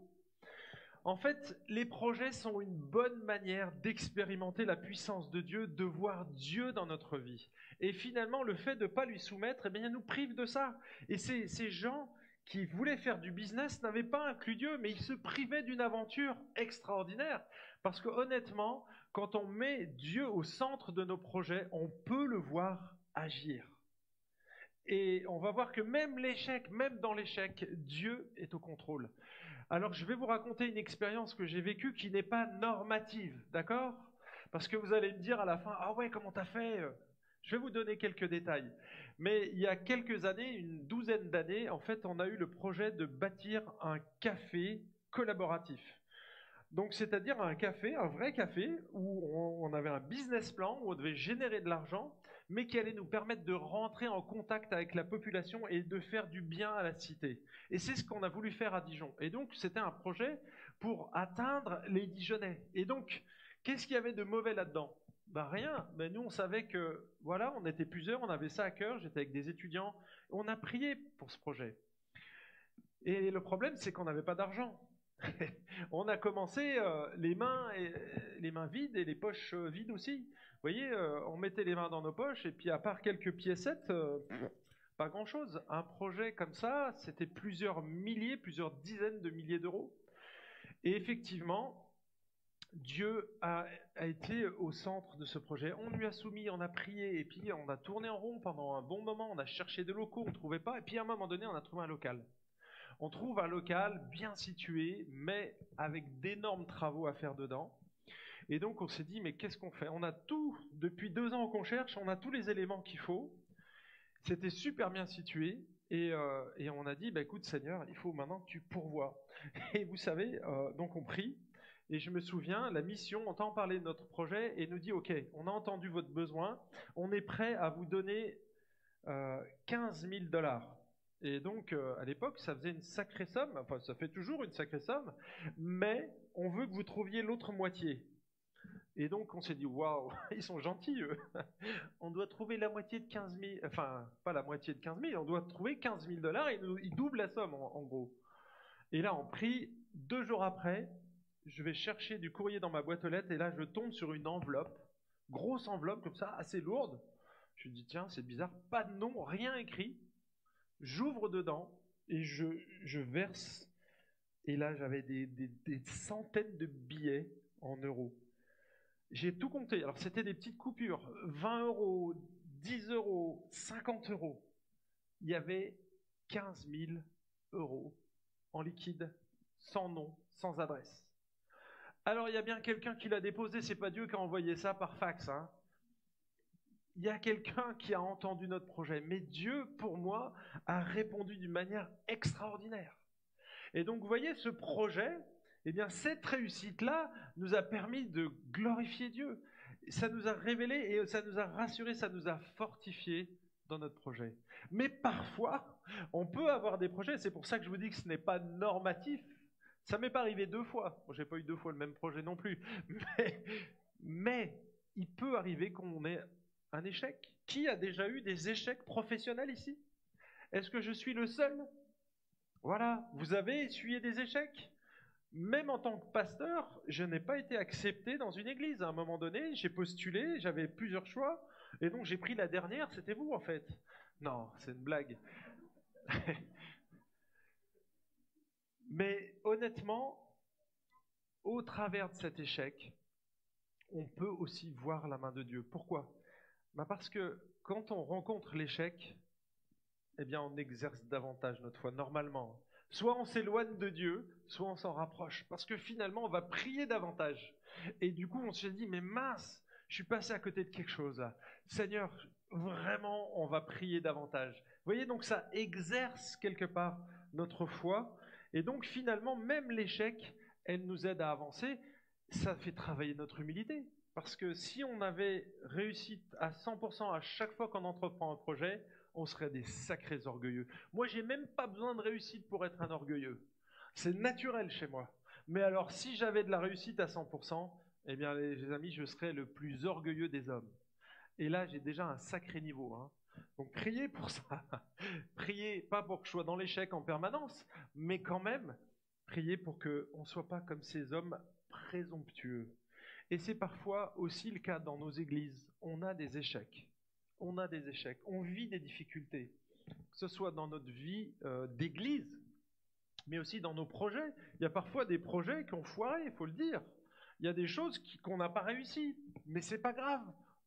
En fait, les projets sont une bonne manière d'expérimenter la puissance de Dieu, de voir Dieu dans notre vie. Et finalement, le fait de ne pas lui soumettre, eh bien, nous prive de ça. Et ces, ces gens qui voulaient faire du business n'avaient pas inclus Dieu, mais ils se privaient d'une aventure extraordinaire. Parce que honnêtement, quand on met Dieu au centre de nos projets, on peut le voir agir. Et on va voir que même l'échec, même dans l'échec, Dieu est au contrôle. Alors je vais vous raconter une expérience que j'ai vécue qui n'est pas normative, d'accord? Parce que vous allez me dire à la fin, ah ouais, comment t'as fait? Je vais vous donner quelques détails. Mais il y a quelques années, une douzaine d'années, en fait, on a eu le projet de bâtir un café collaboratif. Donc, c'est-à-dire un café, un vrai café, où on avait un business plan, où on devait générer de l'argent, mais qui allait nous permettre de rentrer en contact avec la population et de faire du bien à la cité. Et c'est ce qu'on a voulu faire à Dijon. Et donc, c'était un projet pour atteindre les Dijonnais. Et donc, qu'est-ce qu'il y avait de mauvais là-dedans? Ben rien, mais nous on savait que voilà, on était plusieurs, on avait ça à cœur, j'étais avec des étudiants, on a prié pour ce projet. Et le problème c'est qu'on n'avait pas d'argent. on a commencé euh, les mains les mains vides et les poches euh, vides aussi. Vous voyez, euh, on mettait les mains dans nos poches et puis à part quelques piécettes, pas grand-chose. Un projet comme ça, c'était plusieurs milliers, plusieurs dizaines de milliers d'euros. Et effectivement, Dieu a, été au centre de ce projet. On lui a soumis, on a prié, et puis on a tourné en rond pendant un bon moment, on a cherché des locaux, on ne trouvait pas, et puis à un moment donné, on a trouvé un local. On trouve un local bien situé, mais avec d'énormes travaux à faire dedans. Et donc on s'est dit, mais qu'est-ce qu'on fait? On a tout, depuis deux ans qu'on cherche, on a tous les éléments qu'il faut. C'était super bien situé, et, euh, on a dit, bah, écoute Seigneur, il faut maintenant que tu pourvoies. Et vous savez, euh, donc on prie, et je me souviens, la mission entend parler de notre projet et nous dit, OK, on a entendu votre besoin, on est prêt à vous donner 15 000 dollars. Et donc, euh, à l'époque, ça faisait une sacrée somme, enfin, ça fait toujours une sacrée somme, mais on veut que vous trouviez l'autre moitié. Et donc, on s'est dit, waouh, ils sont gentils, eux. on doit trouver la moitié de 15 000, enfin, pas la moitié de 15 000, on doit trouver 15 000 dollars ils doublent la somme, en, en gros. Et là, on prie, deux jours après, je vais chercher du courrier dans ma boîte aux lettres et là je tombe sur une enveloppe, grosse enveloppe comme ça, assez lourde. Je me dis tiens, c'est bizarre, pas de nom, rien écrit. J'ouvre dedans et je, verse. Et là j'avais des, des, centaines de billets en euros. J'ai tout compté. Alors c'était des petites coupures, 20 euros, 10 euros, 50 euros. Il y avait 15 000 euros en liquide, sans nom, sans adresse. Alors il y a bien quelqu'un qui l'a déposé, c'est pas Dieu qui a envoyé ça par fax. Hein. Il y a quelqu'un qui a entendu notre projet, mais Dieu, pour moi, a répondu d'une manière extraordinaire. Et donc, vous voyez, ce projet, eh bien, cette réussite-là nous a permis de glorifier Dieu. Ça nous a révélé et ça nous a rassuré, ça nous a fortifié dans notre projet. Mais parfois, on peut avoir des projets, c'est pour ça que je vous dis que ce n'est pas normatif, ça m'est pas arrivé deux fois. J'ai pas eu deux fois le même projet non plus. Mais, il peut arriver qu'on ait un échec. Qui a déjà eu des échecs professionnels ici? Est-ce que je suis le seul? Voilà, vous avez essuyé des échecs? Même en tant que pasteur, je n'ai pas été accepté dans une église. À un moment donné, j'ai postulé, j'avais plusieurs choix, et donc j'ai pris la dernière, c'était vous en fait. Non, c'est une blague. Mais honnêtement, au travers de cet échec, on peut aussi voir la main de Dieu. Pourquoi? Bah Parce que quand on rencontre l'échec, eh bien on exerce davantage notre foi, normalement. Soit on s'éloigne de Dieu, soit on s'en rapproche. Parce que finalement, on va prier davantage. Et du coup, on se dit, mais mince, je suis passé à côté de quelque chose Seigneur, vraiment, on va prier davantage. Vous voyez, donc ça exerce quelque part notre foi et donc finalement, même l'échec, elle nous aide à avancer. Ça fait travailler notre humilité. Parce que si on avait réussi à 100% à chaque fois qu'on entreprend un projet, on serait des sacrés orgueilleux. Moi, j'ai même pas besoin de réussite pour être un orgueilleux. C'est naturel chez moi. Mais alors, si j'avais de la réussite à 100%, eh bien, les amis, je serais le plus orgueilleux des hommes. Et là, j'ai déjà un sacré niveau. Hein. Donc, priez pour ça. priez, pas pour que je sois dans l'échec en permanence, mais quand même, priez pour qu'on ne soit pas comme ces hommes présomptueux. Et c'est parfois aussi le cas dans nos églises. On a des échecs. On a des échecs. On vit des difficultés. Que ce soit dans notre vie euh, d'église, mais aussi dans nos projets. Il y a parfois des projets qui ont foiré, il faut le dire. Il y a des choses qu'on n'a pas réussi, mais c'est pas grave.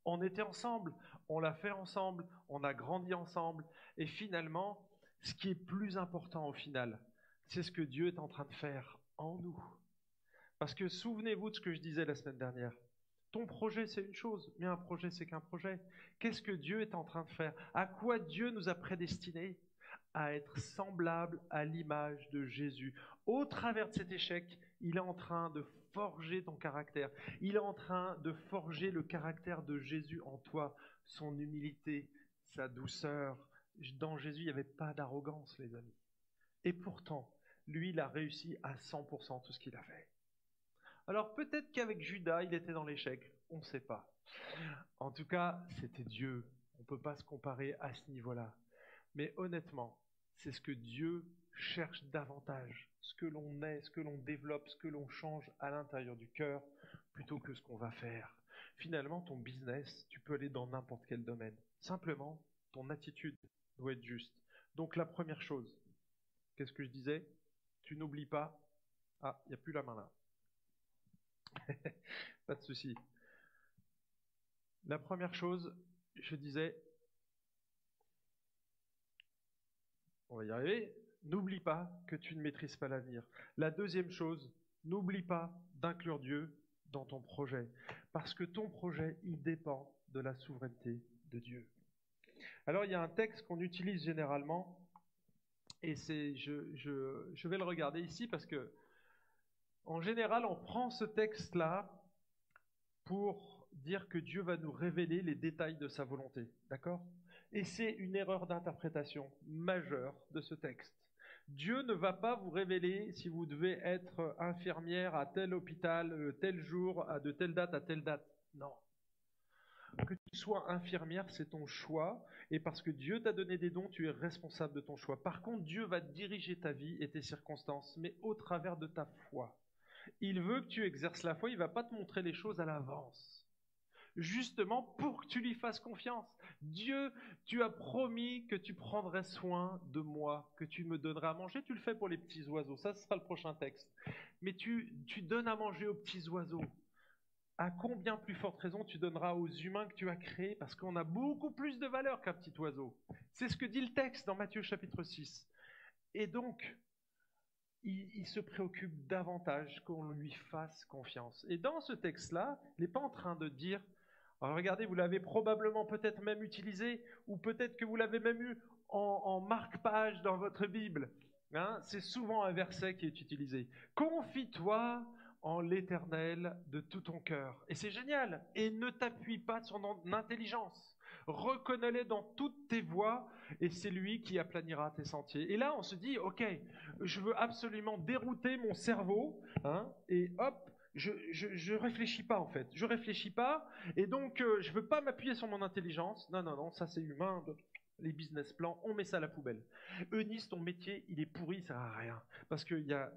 On était ensemble, on l'a fait ensemble, on a grandi ensemble, et finalement, ce qui est plus important au final, c'est ce que Dieu est en train de faire en nous. Parce que souvenez-vous de ce que je disais la semaine dernière. Ton projet, c'est une chose, mais un projet, c'est qu'un projet. Qu'est-ce que Dieu est en train de faire? À quoi Dieu nous a prédestinés? À être semblables à l'image de Jésus. Au travers de cet échec, il est en train de forger ton caractère. Il est en train de forger le caractère de Jésus en toi, son humilité, sa douceur. Dans Jésus, il n'y avait pas d'arrogance, les amis. Et pourtant, lui, il a réussi à 100% tout ce qu'il a fait. Alors peut-être qu'avec Judas, il était dans l'échec, on ne sait pas. En tout cas, c'était Dieu. On ne peut pas se comparer à ce niveau-là. Mais honnêtement, c'est ce que Dieu cherche davantage, ce que l'on est, ce que l'on développe, ce que l'on change à l'intérieur du cœur, plutôt que ce qu'on va faire. Finalement, ton business, tu peux aller dans n'importe quel domaine. Simplement, ton attitude doit être juste. Donc la première chose, qu'est-ce que je disais? Tu n'oublies pas. Ah, il n'y a plus la main là. pas de souci. La première chose, je disais, on va y arriver, n'oublie pas que tu ne maîtrises pas l'avenir. La deuxième chose, n'oublie pas d'inclure Dieu dans ton projet, parce que ton projet, il dépend de la souveraineté de Dieu. Alors il y a un texte qu'on utilise généralement, et c'est, je, je vais le regarder ici parce que en général, on prend ce texte-là pour dire que Dieu va nous révéler les détails de sa volonté. D'accord? Et c'est une erreur d'interprétation majeure de ce texte. Dieu ne va pas vous révéler si vous devez être infirmière à tel hôpital, euh, tel jour, de telle date à telle date. Non. Que tu sois infirmière, c'est ton choix. Et parce que Dieu t'a donné des dons, tu es responsable de ton choix. Par contre, Dieu va diriger ta vie et tes circonstances, mais au travers de ta foi. Il veut que tu exerces la foi, il ne va pas te montrer les choses à l'avance. Justement pour que tu lui fasses confiance. Dieu, tu as promis que tu prendrais soin de moi, que tu me donneras à manger. Tu le fais pour les petits oiseaux, ça sera le prochain texte. Mais tu, tu donnes à manger aux petits oiseaux. À combien plus forte raison tu donneras aux humains que tu as créés Parce qu'on a beaucoup plus de valeur qu'un petit oiseau. C'est ce que dit le texte dans Matthieu chapitre 6. Et donc, il, se préoccupe davantage qu'on lui fasse confiance. Et dans ce texte-là, il n'est pas en train de dire, regardez, vous l'avez probablement peut-être même utilisé, ou peut-être que vous l'avez même eu en, marque-page dans votre Bible. Hein. C'est souvent un verset qui est utilisé. Confie-toi en l'éternel de tout ton cœur. Et c'est génial. Et ne t'appuie pas sur ton intelligence. Reconnais-le dans toutes tes voies et c'est lui qui aplanira tes sentiers. Et là, on se dit, ok, je veux absolument dérouter mon cerveau, hein, et hop, je, je, réfléchis pas en fait. Je réfléchis pas, et donc euh, je veux pas m'appuyer sur mon intelligence. Non, non, non, ça c'est humain. Les business plans, on met ça à la poubelle. Eunice, ton métier, il est pourri, ça sert à rien. Parce qu'il y a,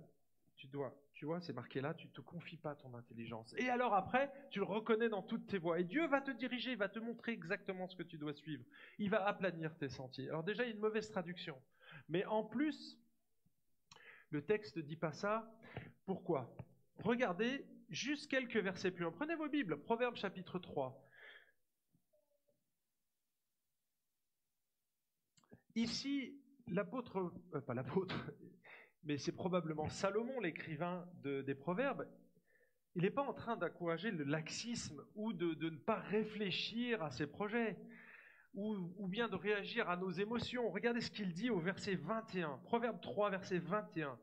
tu dois tu vois, c'est marqué là, tu te confies pas ton intelligence. Et alors après, tu le reconnais dans toutes tes voies. Et Dieu va te diriger, va te montrer exactement ce que tu dois suivre. Il va aplanir tes sentiers. Alors déjà, il y a une mauvaise traduction. Mais en plus, le texte ne dit pas ça. Pourquoi? Regardez juste quelques versets plus loin. Prenez vos Bibles, Proverbe chapitre 3. Ici, l'apôtre, euh, pas l'apôtre, mais c'est probablement Salomon, l'écrivain des Proverbes. Il n'est pas en train d'encourager le laxisme ou de, ne pas réfléchir à ses projets ou, ou, bien de réagir à nos émotions. Regardez ce qu'il dit au verset 21, Proverbe 3, verset 21.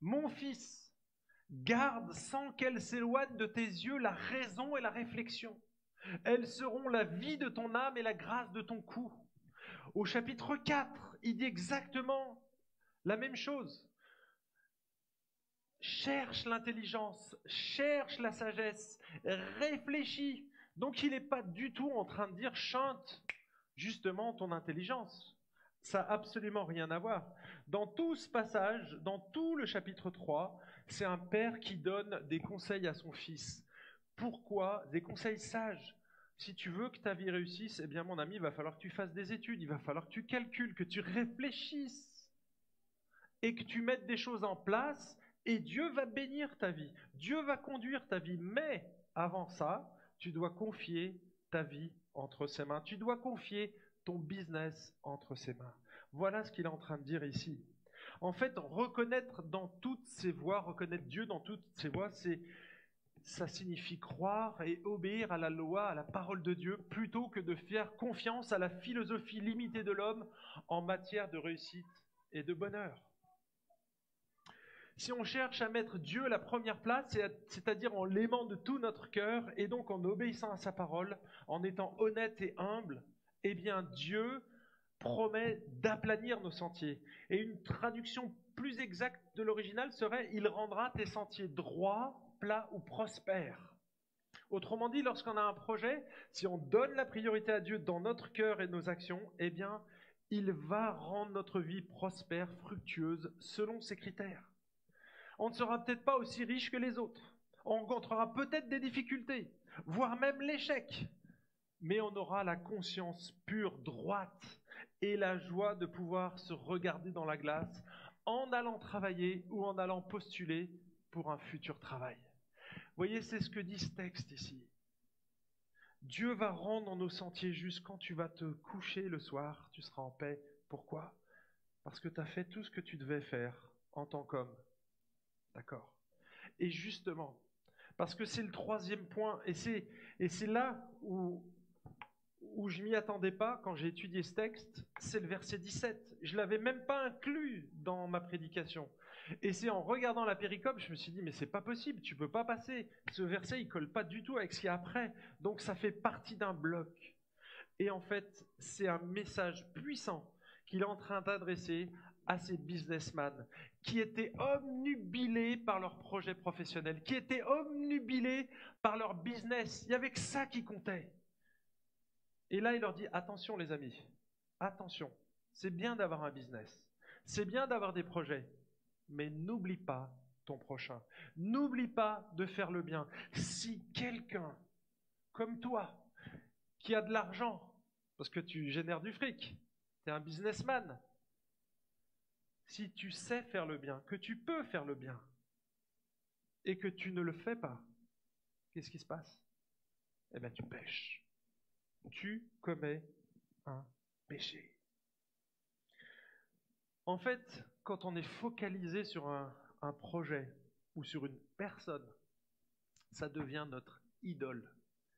Mon fils, garde sans qu'elle s'éloigne de tes yeux la raison et la réflexion. Elles seront la vie de ton âme et la grâce de ton cou. Au chapitre 4, il dit exactement la même chose. cherche l'intelligence, cherche la sagesse, réfléchis. Donc il n'est pas du tout en train de dire chante justement ton intelligence. Ça n'a absolument rien à voir. Dans tout ce passage, dans tout le chapitre 3, c'est un père qui donne des conseils à son fils. Pourquoi Des conseils sages. Si tu veux que ta vie réussisse, eh bien mon ami, il va falloir que tu fasses des études, il va falloir que tu calcules, que tu réfléchisses et que tu mettes des choses en place et Dieu va bénir ta vie. Dieu va conduire ta vie. Mais avant ça, tu dois confier ta vie entre ses mains. Tu dois confier ton business entre ses mains. Voilà ce qu'il est en train de dire ici. En fait, reconnaître dans toutes ses voies, reconnaître Dieu dans toutes ses voies, c'est ça signifie croire et obéir à la loi, à la parole de Dieu, plutôt que de faire confiance à la philosophie limitée de l'homme en matière de réussite et de bonheur. Si on cherche à mettre Dieu à la première place, c'est-à-dire en l'aimant de tout notre cœur et donc en obéissant à sa parole, en étant honnête et humble, eh bien Dieu promet d'aplanir nos sentiers. Et une traduction plus exacte de l'original serait Il rendra tes sentiers droits, plats ou prospères. Autrement dit, lorsqu'on a un projet, si on donne la priorité à Dieu dans notre cœur et nos actions, eh bien, il va rendre notre vie prospère, fructueuse, selon ses critères. On ne sera peut-être pas aussi riche que les autres. On rencontrera peut-être des difficultés, voire même l'échec. Mais on aura la conscience pure, droite, et la joie de pouvoir se regarder dans la glace en allant travailler ou en allant postuler pour un futur travail. Vous voyez, c'est ce que dit ce texte ici. Dieu va rendre nos sentiers justes quand tu vas te coucher le soir, tu seras en paix. Pourquoi? Parce que tu as fait tout ce que tu devais faire en tant qu'homme. D'accord? Et justement, parce que c'est le troisième point, et c'est, et c'est là où où je m'y attendais pas quand j'ai étudié ce texte, c'est le verset 17. Je l'avais même pas inclus dans ma prédication. Et c'est en regardant la péricope, je me suis dit mais c'est pas possible, tu peux pas passer. Ce verset il colle pas du tout avec ce qu'il y a après. Donc ça fait partie d'un bloc. Et en fait, c'est un message puissant qu'il est en train d'adresser à ces businessmen qui étaient omnubilés par leur projet professionnel, qui étaient omnubilés par leur business. Il y avait que ça qui comptait. Et là, il leur dit, attention les amis, attention, c'est bien d'avoir un business, c'est bien d'avoir des projets, mais n'oublie pas ton prochain. N'oublie pas de faire le bien. Si quelqu'un, comme toi, qui a de l'argent, parce que tu génères du fric, tu es un businessman, si tu sais faire le bien, que tu peux faire le bien, et que tu ne le fais pas, qu'est-ce qui se passe? Eh bien, tu pêches tu commets un péché. En fait, quand on est focalisé sur un, projet ou sur une personne, ça devient notre idole.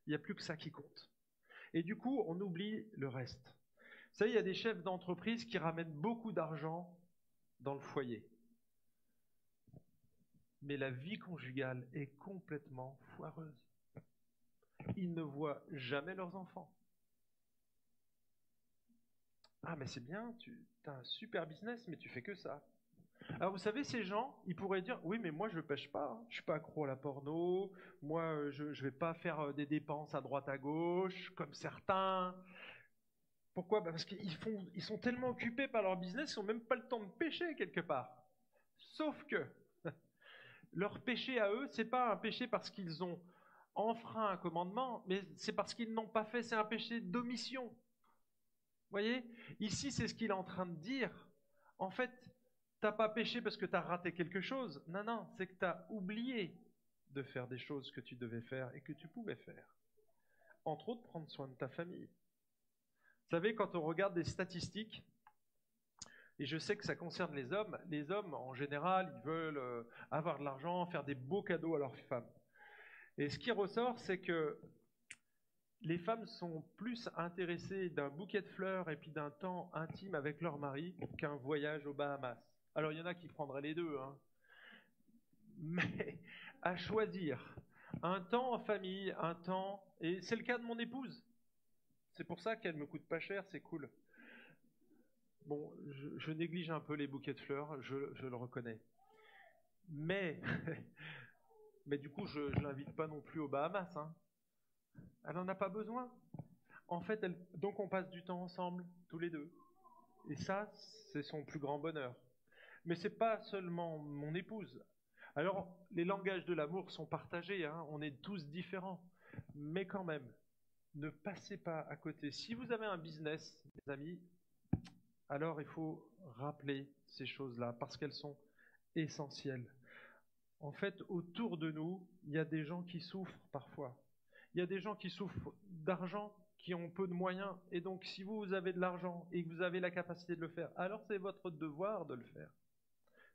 Il n'y a plus que ça qui compte. Et du coup, on oublie le reste. Vous savez, il y a des chefs d'entreprise qui ramènent beaucoup d'argent dans le foyer. Mais la vie conjugale est complètement foireuse ils ne voient jamais leurs enfants. Ah, mais c'est bien, tu as un super business, mais tu fais que ça. Alors vous savez, ces gens, ils pourraient dire, oui, mais moi je pêche pas, hein. je suis pas accro à la porno, moi euh, je ne vais pas faire euh, des dépenses à droite à gauche, comme certains. Pourquoi? Bah, Parce qu'ils sont tellement occupés par leur business, ils n'ont même pas le temps de pêcher quelque part. Sauf que leur péché à eux, c'est pas un péché parce qu'ils ont enfreint un commandement, mais c'est parce qu'ils n'ont pas fait, c'est un péché d'omission. Vous voyez? Ici, c'est ce qu'il est en train de dire. En fait, tu n'as pas péché parce que tu as raté quelque chose. Non, non, c'est que tu as oublié de faire des choses que tu devais faire et que tu pouvais faire. Entre autres, prendre soin de ta famille. Vous savez, quand on regarde des statistiques, et je sais que ça concerne les hommes, les hommes, en général, ils veulent euh, avoir de l'argent, faire des beaux cadeaux à leurs femmes. Et ce qui ressort, c'est que les femmes sont plus intéressées d'un bouquet de fleurs et puis d'un temps intime avec leur mari qu'un voyage aux Bahamas. Alors il y en a qui prendraient les deux, hein. mais à choisir un temps en famille, un temps, et c'est le cas de mon épouse. C'est pour ça qu'elle me coûte pas cher, c'est cool. Bon, je, néglige un peu les bouquets de fleurs, je le reconnais. Mais, mais du coup, je ne l'invite pas non plus aux Bahamas. Hein. Elle n'en a pas besoin. En fait, elle, donc on passe du temps ensemble, tous les deux. Et ça, c'est son plus grand bonheur. Mais c'est pas seulement mon épouse. Alors, les langages de l'amour sont partagés, hein. on est tous différents. Mais quand même, ne passez pas à côté. Si vous avez un business, mes amis, alors il faut rappeler ces choses-là parce qu'elles sont essentielles. En fait, autour de nous, il y a des gens qui souffrent parfois. Il y a des gens qui souffrent d'argent, qui ont peu de moyens. Et donc, si vous avez de l'argent et que vous avez la capacité de le faire, alors c'est votre devoir de le faire.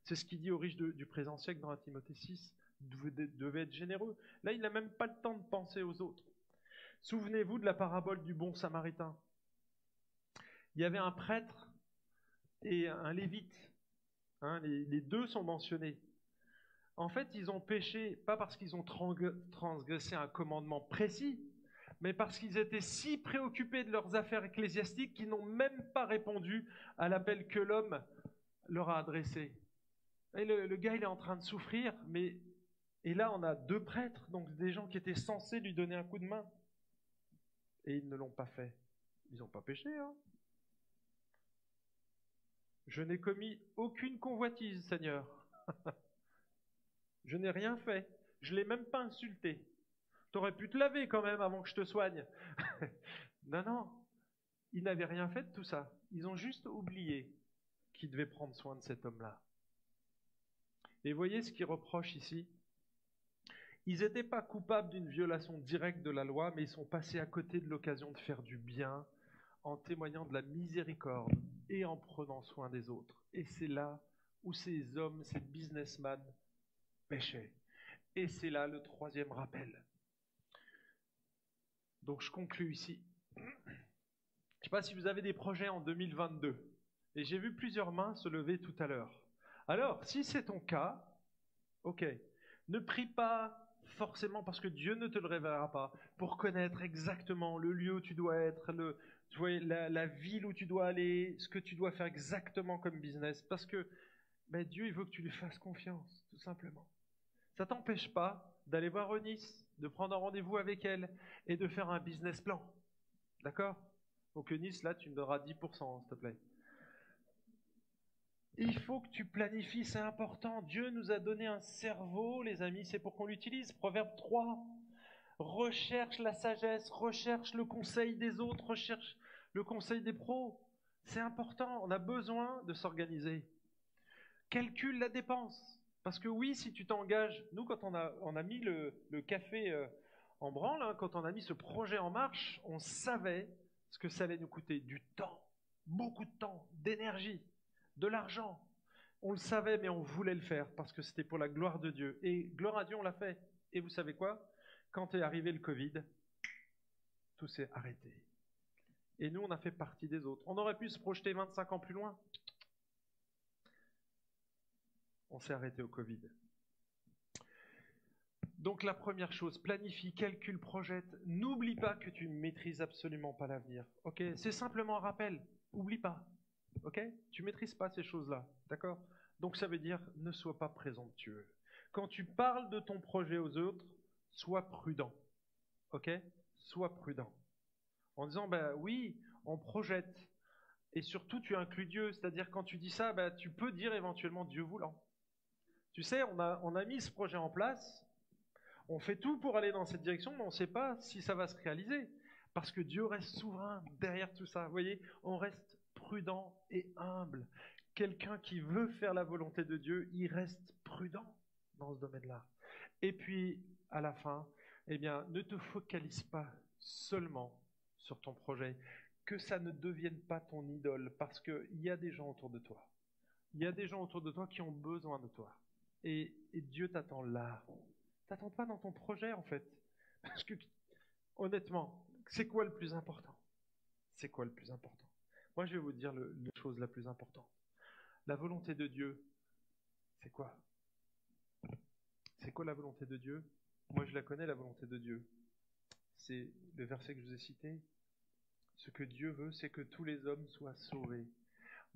C'est ce qu'il dit aux riches du présent siècle dans la Timothée 6. Vous devez être généreux. Là, il n'a même pas le temps de penser aux autres. Souvenez-vous de la parabole du bon samaritain. Il y avait un prêtre et un lévite. Hein, les, deux sont mentionnés. En fait, ils ont péché pas parce qu'ils ont transgressé un commandement précis, mais parce qu'ils étaient si préoccupés de leurs affaires ecclésiastiques qu'ils n'ont même pas répondu à l'appel que l'homme leur a adressé. Et le, gars, il est en train de souffrir, mais et là, on a deux prêtres, donc des gens qui étaient censés lui donner un coup de main, et ils ne l'ont pas fait. Ils n'ont pas péché, hein Je n'ai commis aucune convoitise, Seigneur. je n'ai rien fait. Je l'ai même pas insulté. T'aurais pu te laver quand même avant que je te soigne. non, non. Ils n'avaient rien fait de tout ça. Ils ont juste oublié qu'ils devaient prendre soin de cet homme-là. Et voyez ce qu'ils reprochent ici. Ils n'étaient pas coupables d'une violation directe de la loi, mais ils sont passés à côté de l'occasion de faire du bien en témoignant de la miséricorde et en prenant soin des autres. Et c'est là où ces hommes, ces businessmen péchaient. Et c'est là le troisième rappel. Donc je conclus ici. Je ne sais pas si vous avez des projets en 2022. Et j'ai vu plusieurs mains se lever tout à l'heure. Alors, si c'est ton cas, ok, ne prie pas forcément parce que Dieu ne te le révélera pas, pour connaître exactement le lieu où tu dois être, le, la, ville où tu dois aller, ce que tu dois faire exactement comme business, parce que ben, Dieu il veut que tu lui fasses confiance, tout simplement. Ça t'empêche pas d'aller voir Eunice, de prendre un rendez-vous avec elle et de faire un business plan. D'accord? Donc Eunice, là, tu me donneras 10%, s'il te plaît. Il faut que tu planifies, c'est important. Dieu nous a donné un cerveau, les amis, c'est pour qu'on l'utilise. Proverbe 3. Recherche la sagesse, recherche le conseil des autres, recherche le conseil des pros. C'est important, on a besoin de s'organiser. Calcule la dépense. Parce que oui, si tu t'engages, nous quand on a, mis le, café euh, en branle, hein, quand on a mis ce projet en marche, on savait ce que ça allait nous coûter. Du temps, beaucoup de temps, d'énergie de l'argent. On le savait, mais on voulait le faire parce que c'était pour la gloire de Dieu. Et gloire à Dieu, on l'a fait. Et vous savez quoi? Quand est arrivé le Covid, tout s'est arrêté. Et nous, on a fait partie des autres. On aurait pu se projeter 25 ans plus loin. On s'est arrêté au Covid. Donc la première chose, planifie, calcule, projette. N'oublie pas que tu ne maîtrises absolument pas l'avenir. Ok? C'est simplement un rappel. Oublie pas. Ok? Tu maîtrises pas ces choses-là, d'accord? Donc ça veut dire ne sois pas présomptueux. Quand tu parles de ton projet aux autres, sois prudent. Ok? Sois prudent. En disant ben oui, on projette. Et surtout, tu inclus Dieu. C'est-à-dire, quand tu dis ça, ben, tu peux dire éventuellement Dieu voulant. Tu sais, on a, mis ce projet en place. On fait tout pour aller dans cette direction, mais on ne sait pas si ça va se réaliser. Parce que Dieu reste souverain derrière tout ça. Vous voyez, on reste prudent et humble. Quelqu'un qui veut faire la volonté de Dieu, il reste prudent dans ce domaine-là. Et puis, à la fin, eh bien, ne te focalise pas seulement sur ton projet, que ça ne devienne pas ton idole, parce qu'il y a des gens autour de toi. Il y a des gens autour de toi qui ont besoin de toi. Et, Dieu t'attend là. T'attends pas dans ton projet, en fait. Parce que, honnêtement, c'est quoi le plus important? C'est quoi le plus important? Moi, je vais vous dire la chose la plus importante. La volonté de Dieu, c'est quoi? C'est quoi la volonté de Dieu? Moi, je la connais, la volonté de Dieu. C'est le verset que je vous ai cité. Ce que Dieu veut, c'est que tous les hommes soient sauvés.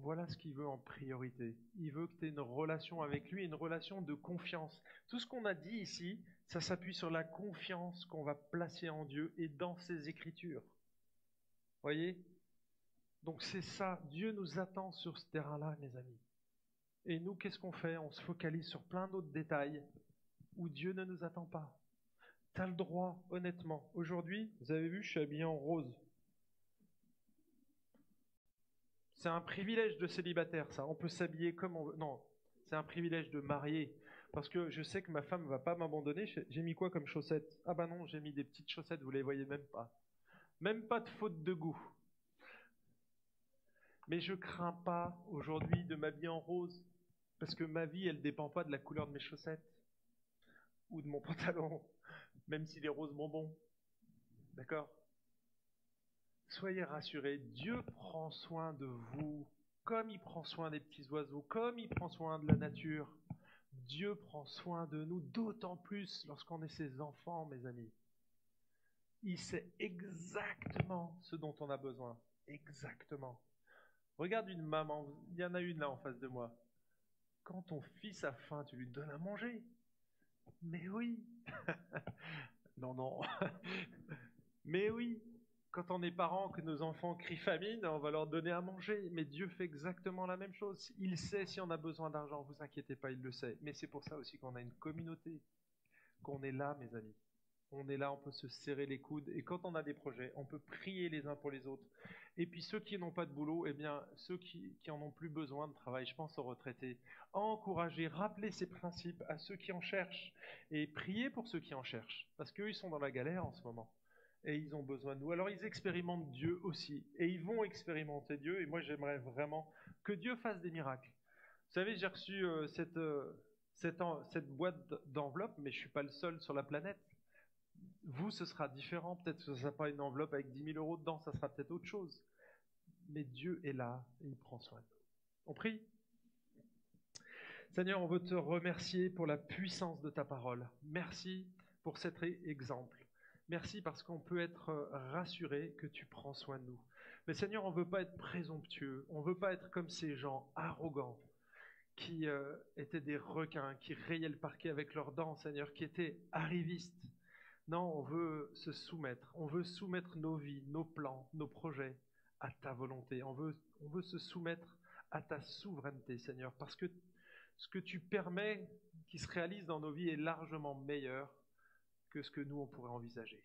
Voilà ce qu'il veut en priorité. Il veut que tu aies une relation avec lui, une relation de confiance. Tout ce qu'on a dit ici, ça s'appuie sur la confiance qu'on va placer en Dieu et dans ses écritures. Voyez? Donc c'est ça, Dieu nous attend sur ce terrain-là, mes amis. Et nous, qu'est-ce qu'on fait? On se focalise sur plein d'autres détails où Dieu ne nous attend pas. Tu as le droit, honnêtement. Aujourd'hui, vous avez vu, je suis habillé en rose. C'est un privilège de célibataire, ça. On peut s'habiller comme on veut. Non, c'est un privilège de marié. Parce que je sais que ma femme va pas m'abandonner. J'ai mis quoi comme chaussettes? Ah bah non, j'ai mis des petites chaussettes, vous les voyez même pas. Même pas de faute de goût. Mais je crains pas aujourd'hui de m'habiller en rose. Parce que ma vie, elle ne dépend pas de la couleur de mes chaussettes. Ou de mon pantalon. Même s'il est rose bonbon. D'accord? Soyez rassurés, Dieu prend soin de vous comme il prend soin des petits oiseaux, comme il prend soin de la nature. Dieu prend soin de nous, d'autant plus lorsqu'on est ses enfants, mes amis. Il sait exactement ce dont on a besoin. Exactement. Regarde une maman, il y en a une là en face de moi. Quand ton fils a faim, tu lui donnes à manger. Mais oui. non, non. Mais oui. Quand on est parent, que nos enfants crient famine, on va leur donner à manger. Mais Dieu fait exactement la même chose. Il sait si on a besoin d'argent, vous inquiétez pas, il le sait. Mais c'est pour ça aussi qu'on a une communauté, qu'on est là, mes amis. On est là, on peut se serrer les coudes. Et quand on a des projets, on peut prier les uns pour les autres. Et puis ceux qui n'ont pas de boulot, eh bien, ceux qui, qui en ont plus besoin de travail, je pense aux retraités, encourager, rappeler ces principes à ceux qui en cherchent. Et prier pour ceux qui en cherchent. Parce qu'eux, ils sont dans la galère en ce moment et ils ont besoin de nous. Alors ils expérimentent Dieu aussi, et ils vont expérimenter Dieu, et moi j'aimerais vraiment que Dieu fasse des miracles. Vous savez, j'ai reçu euh, cette, euh, cette, boîte d'enveloppes, mais je ne suis pas le seul sur la planète. Vous, ce sera différent, peut-être que ce ne sera pas une enveloppe avec 10 000 euros dedans, ça sera peut-être autre chose. Mais Dieu est là, et il prend soin de nous. On prie? Seigneur, on veut te remercier pour la puissance de ta parole. Merci pour cet exemple. Merci parce qu'on peut être euh, rassuré que tu prends soin de nous. Mais Seigneur, on ne veut pas être présomptueux, on ne veut pas être comme ces gens arrogants qui euh, étaient des requins, qui rayaient le parquet avec leurs dents, Seigneur, qui étaient arrivistes. Non, on veut se soumettre, on veut soumettre nos vies, nos plans, nos projets à ta volonté. On veut, on veut se soumettre à ta souveraineté, Seigneur, parce que ce que tu permets qui se réalise dans nos vies est largement meilleur que ce que nous, on pourrait envisager.